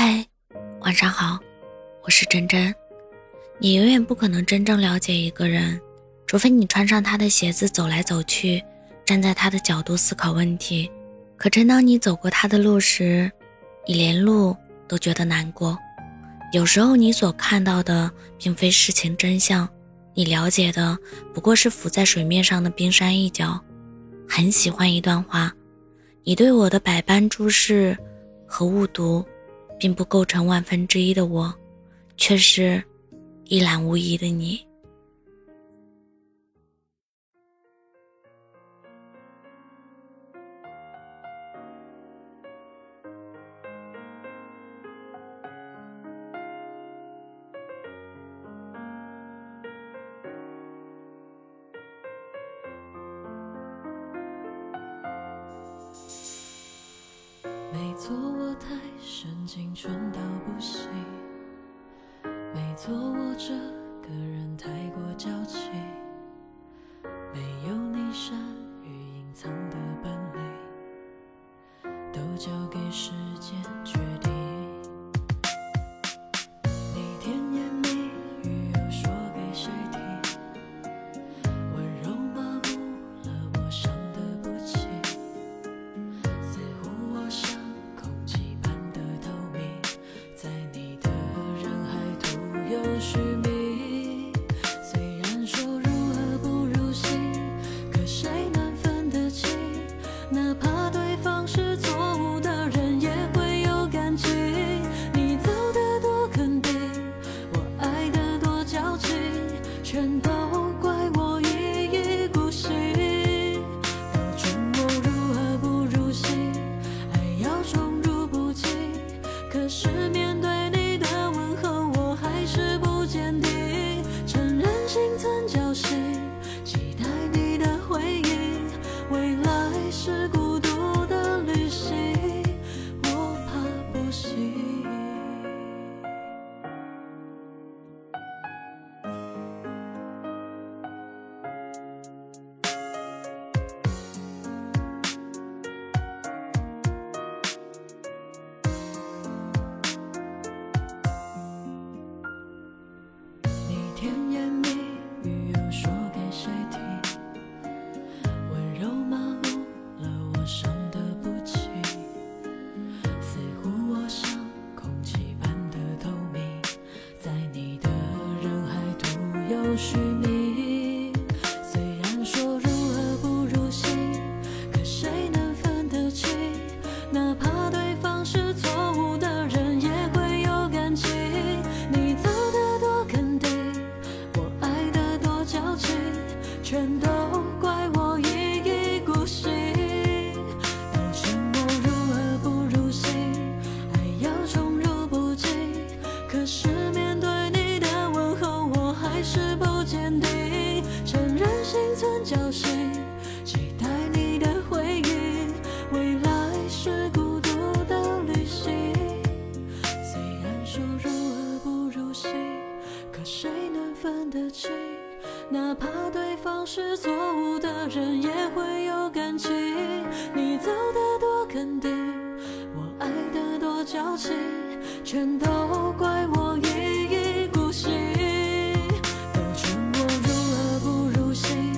嗨，晚上好，我是真真。你永远不可能真正了解一个人，除非你穿上他的鞋子走来走去，站在他的角度思考问题。可真当你走过他的路时，你连路都觉得难过。有时候你所看到的并非事情真相，你了解的不过是浮在水面上的冰山一角。很喜欢一段话，你对我的百般注视和误读。并不构成万分之一的我，却是一览无遗的你。没错，我太神经蠢到不行。没错，我这个人太过娇气。没有你善于隐藏的本领，都交给时间许都是你。虽然说如何不如心，可谁能分得清？哪怕对方是错误的人，也会有感情。你走得多肯定，我爱得多矫情，全都说如何不如心，可谁能分得清？哪怕对方是错误的人，也会有感情。你走得多肯定，我爱得多矫情，全都怪我一意孤行。都劝我如何不如心，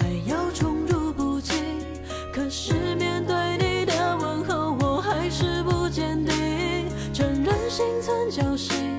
爱要宠辱不惊。可是的问候，我还是